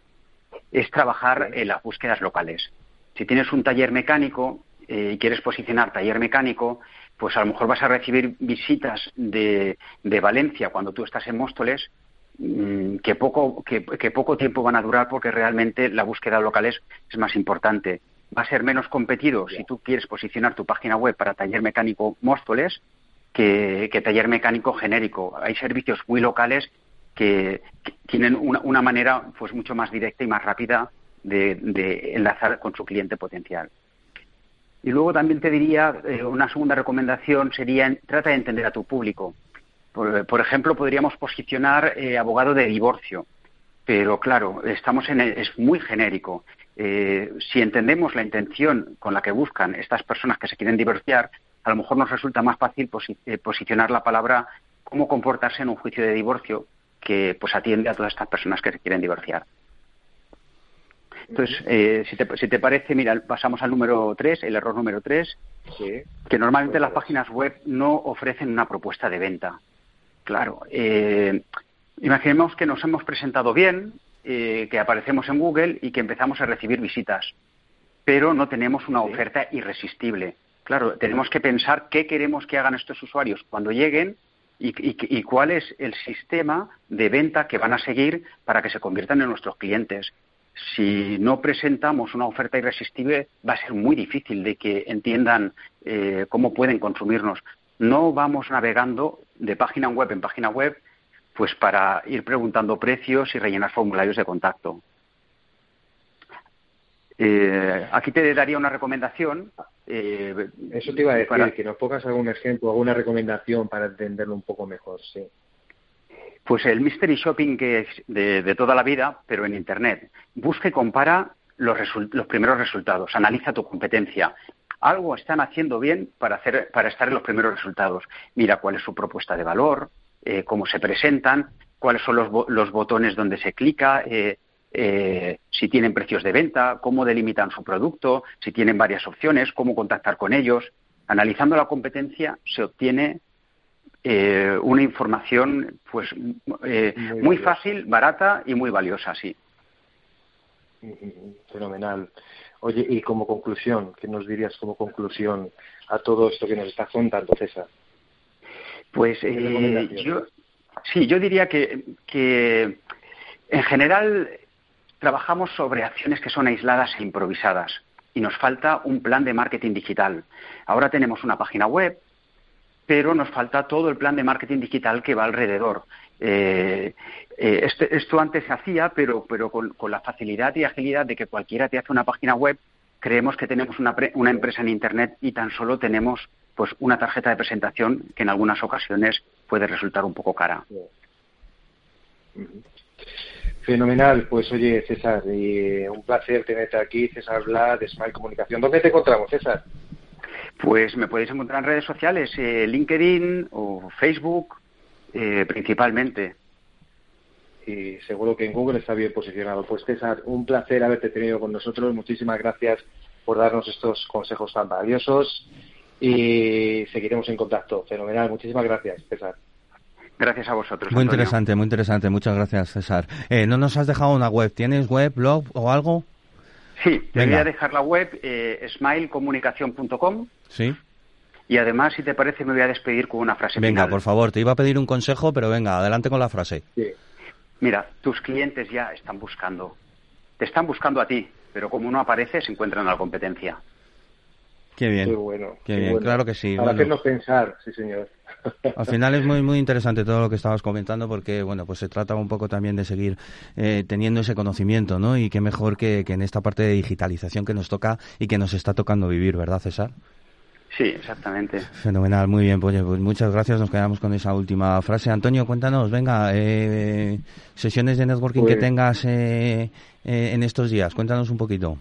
es trabajar en las búsquedas locales. Si tienes un taller mecánico eh, y quieres posicionar taller mecánico, pues a lo mejor vas a recibir visitas de, Valencia cuando tú estás en Móstoles mm, que poco, que, poco tiempo van a durar porque realmente la búsqueda local es, es más importante. Va a ser menos competido si tú quieres posicionar tu página web para taller mecánico Móstoles que, taller mecánico genérico. Hay servicios muy locales que, tienen una, manera pues mucho más directa y más rápida de, enlazar con su cliente potencial. Y luego también te diría, eh, una segunda recomendación sería, trata de entender a tu público. Por, ejemplo, podríamos posicionar eh, abogado de divorcio, pero claro, estamos en es muy genérico. Eh, si entendemos la intención con la que buscan estas personas que se quieren divorciar, a lo mejor nos resulta más fácil eh, posicionar la palabra cómo comportarse en un juicio de divorcio que pues atiende a todas estas personas que se quieren divorciar. Entonces, eh, si, te, si, te, parece, mira, pasamos al número 3, el error número 3, que normalmente las páginas web no ofrecen una propuesta de venta. Claro, eh, imaginemos que nos hemos presentado bien, eh, que aparecemos en Google y que empezamos a recibir visitas, pero no tenemos una oferta irresistible. Claro, tenemos que pensar qué queremos que hagan estos usuarios cuando lleguen y, cuál es el sistema de venta que van a seguir para que se conviertan en nuestros clientes si no presentamos una oferta irresistible, va a ser muy difícil de que entiendan eh, cómo pueden consumirnos. No vamos navegando de página web en página web pues para ir preguntando precios y rellenar formularios de contacto. Eh, aquí te daría una recomendación. Eh, Eso te iba a decir, que nos pongas algún ejemplo, alguna recomendación para entenderlo un poco mejor, sí. Pues el mystery shopping que es de, toda la vida, pero en Internet. Busca y compara los, primeros resultados, analiza tu competencia. Algo están haciendo bien para, hacer, para estar en los primeros resultados. Mira cuál es su propuesta de valor, eh, cómo se presentan, cuáles son los, botones donde se clica, eh, eh, si tienen precios de venta, cómo delimitan su producto, si tienen varias opciones, cómo contactar con ellos. Analizando la competencia se obtiene eh, una información pues eh, muy, fácil, barata y muy valiosa, sí. Mm, mm, mm, fenomenal. Oye, y como conclusión, ¿qué nos dirías como conclusión a todo esto que nos está contando César? Pues eh, yo, sí, yo diría que, que en general trabajamos sobre acciones que son aisladas e improvisadas y nos falta un plan de marketing digital. Ahora tenemos una página web, pero nos falta todo el plan de marketing digital que va alrededor. Eh, eh, este, esto antes se hacía, pero, con, la facilidad y agilidad de que cualquiera te hace una página web, creemos que tenemos una, una empresa en Internet y tan solo tenemos pues una tarjeta de presentación que en algunas ocasiones puede resultar un poco cara. Fenomenal, pues oye César, un placer tenerte aquí, César Bla de Smile Comunicación. ¿Dónde te encontramos, César? Pues me podéis encontrar en redes sociales, eh, LinkedIn o Facebook, eh, principalmente. Y seguro que en Google está bien posicionado. Pues César, un placer haberte tenido con nosotros. Muchísimas gracias por darnos estos consejos tan valiosos y seguiremos en contacto. Fenomenal. Muchísimas gracias, César. Gracias a vosotros. Muy interesante, muy interesante. Muchas gracias, César. Eh, no nos has dejado una web. ¿Tienes web, blog o algo? Sí, te voy a dejar la web eh, smilecomunicación.com. Sí. Y además, si te parece, me voy a despedir con una frase. Venga, por favor, te iba a pedir un consejo, pero venga, adelante con la frase. Sí. Mira, tus clientes ya están buscando. Te están buscando a ti, pero como no apareces, se encuentran en la competencia. Qué bien. Qué bueno. Qué, bien, claro que sí. Para hacernos pensar, sí, señor. Al final es muy muy interesante todo lo que estabas comentando porque bueno pues se trata un poco también de seguir eh, teniendo ese conocimiento, ¿no? Y qué mejor que, que en esta parte de digitalización que nos toca y que nos está tocando vivir, ¿verdad, César? Sí, exactamente. Fenomenal, muy bien. Pues, pues, muchas gracias. Nos quedamos con esa última frase. Antonio, cuéntanos, venga, eh, sesiones de networking que pues tengas eh, en estos días. Cuéntanos un poquito.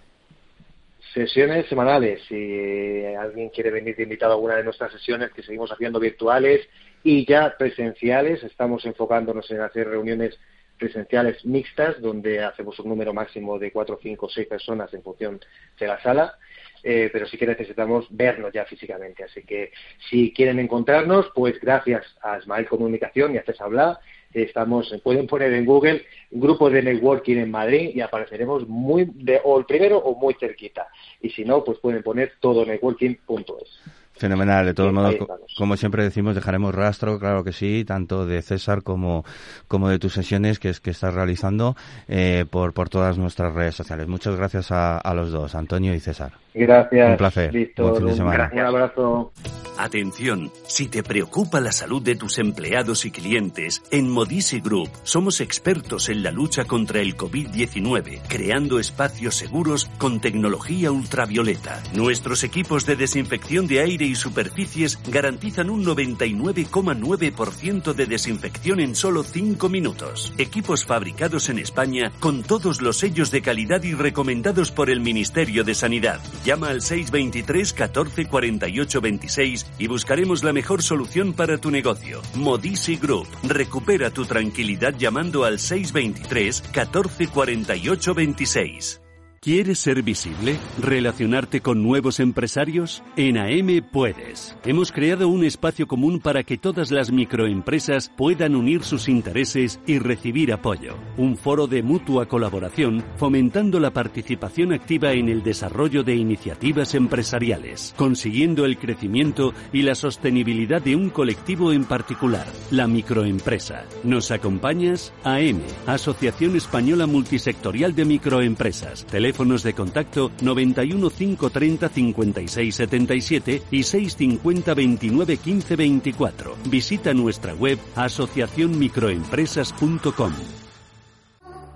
Sesiones semanales. Si alguien quiere venir de invitado a alguna de nuestras sesiones que seguimos haciendo virtuales y ya presenciales, estamos enfocándonos en hacer reuniones presenciales mixtas, donde hacemos un número máximo de cuatro, cinco, seis personas en función de la sala. Eh, pero sí que necesitamos vernos ya físicamente. Así que si quieren encontrarnos, pues gracias a Smile Comunicación y a César Bla, estamos, pueden poner en Google grupo de networking en Madrid y apareceremos muy de, o el primero o muy cerquita. Y si no, pues pueden poner todo networking.es. Fenomenal, de todos modos, como siempre decimos, dejaremos rastro, claro que sí, tanto de César como, como de tus sesiones que, es, que estás realizando eh, por, por todas nuestras redes sociales. Muchas gracias a, a los dos, Antonio y César. Gracias. Un placer. Buen fin de semana. Un abrazo. Atención, si te preocupa la salud de tus empleados y clientes, en Modisi Group somos expertos en la lucha contra el COVID-19, creando espacios seguros con tecnología ultravioleta. Nuestros equipos de desinfección de aire y superficies garantizan un 99,9% de desinfección en solo 5 minutos. Equipos fabricados en España con todos los sellos de calidad y recomendados por el Ministerio de Sanidad. Llama al 623 14 48 26 y buscaremos la mejor solución para tu negocio. Modisi Group. Recupera tu tranquilidad llamando al 623 14 48 26. ¿Quieres ser visible? ¿Relacionarte con nuevos empresarios? En AM puedes. Hemos creado un espacio común para que todas las microempresas puedan unir sus intereses y recibir apoyo. Un foro de mutua colaboración fomentando la participación activa en el desarrollo de iniciativas empresariales, consiguiendo el crecimiento y la sostenibilidad de un colectivo en particular, la microempresa. ¿Nos acompañas? AM, Asociación Española Multisectorial de Microempresas. Teléfonos de contacto 91 530 56 77 y 650 29 15 24. Visita nuestra web asociacionmicroempresas.com.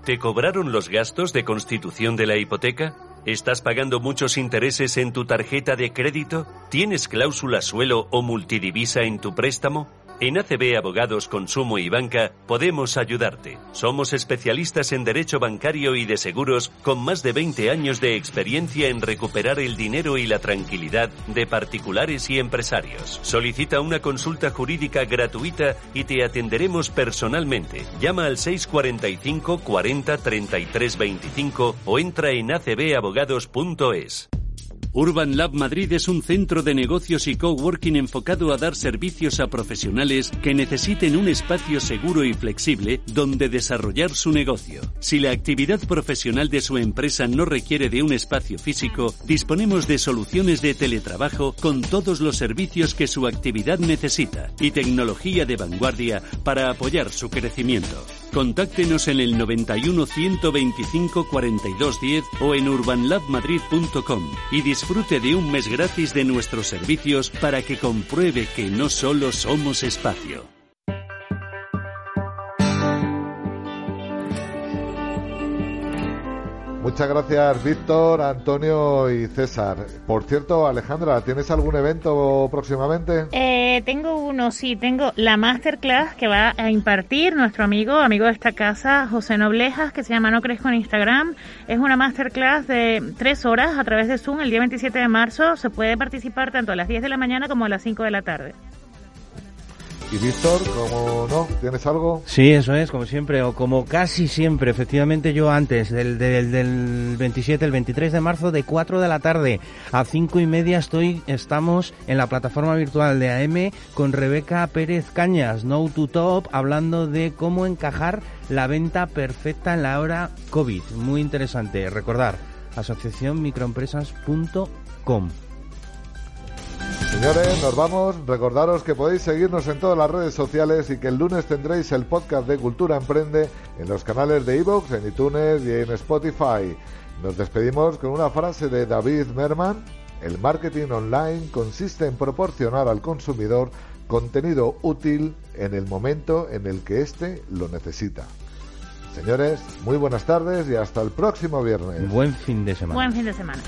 ¿Te cobraron los gastos de constitución de la hipoteca? ¿Estás pagando muchos intereses en tu tarjeta de crédito? ¿Tienes cláusula suelo o multidivisa en tu préstamo? En ACB Abogados Consumo y Banca podemos ayudarte. Somos especialistas en derecho bancario y de seguros con más de 20 años de experiencia en recuperar el dinero y la tranquilidad de particulares y empresarios. Solicita una consulta jurídica gratuita y te atenderemos personalmente. Llama al 645 40 33 25 o entra en acbabogados.es. Urban Lab Madrid es un centro de negocios y coworking enfocado a dar servicios a profesionales que necesiten un espacio seguro y flexible donde desarrollar su negocio. Si la actividad profesional de su empresa no requiere de un espacio físico, disponemos de soluciones de teletrabajo con todos los servicios que su actividad necesita y tecnología de vanguardia para apoyar su crecimiento. Contáctenos en el 91 125 42 10 o en urbanlabmadrid.com y disfrute de un mes gratis de nuestros servicios para que compruebe que no solo somos espacio. Muchas gracias, Víctor, Antonio y César. Por cierto, Alejandra, ¿tienes algún evento próximamente? Eh, tengo uno, sí, tengo la masterclass que va a impartir nuestro amigo, amigo de esta casa, José Noblejas, que se llama No Crezco en Instagram. Es una masterclass de tres horas a través de Zoom el día 27 de marzo. Se puede participar tanto a las 10 de la mañana como a las 5 de la tarde. Y Víctor, ¿cómo no? ¿Tienes algo? Sí, eso es, como siempre, o como casi siempre. Efectivamente, yo antes, del, del, del 27, el 23 de marzo, de 4 de la tarde a 5 y media, estoy, estamos en la plataforma virtual de AM con Rebeca Pérez Cañas, No to Top, hablando de cómo encajar la venta perfecta en la hora COVID. Muy interesante. Recordar, asociacionmicroempresas.com. Señores, nos vamos. Recordaros que podéis seguirnos en todas las redes sociales y que el lunes tendréis el podcast de Cultura Emprende en los canales de iVoox, en iTunes y en Spotify. Nos despedimos con una frase de David Merman. El marketing online consiste en proporcionar al consumidor contenido útil en el momento en el que éste lo necesita. Señores, muy buenas tardes y hasta el próximo viernes. Buen fin de semana. Buen fin de semana.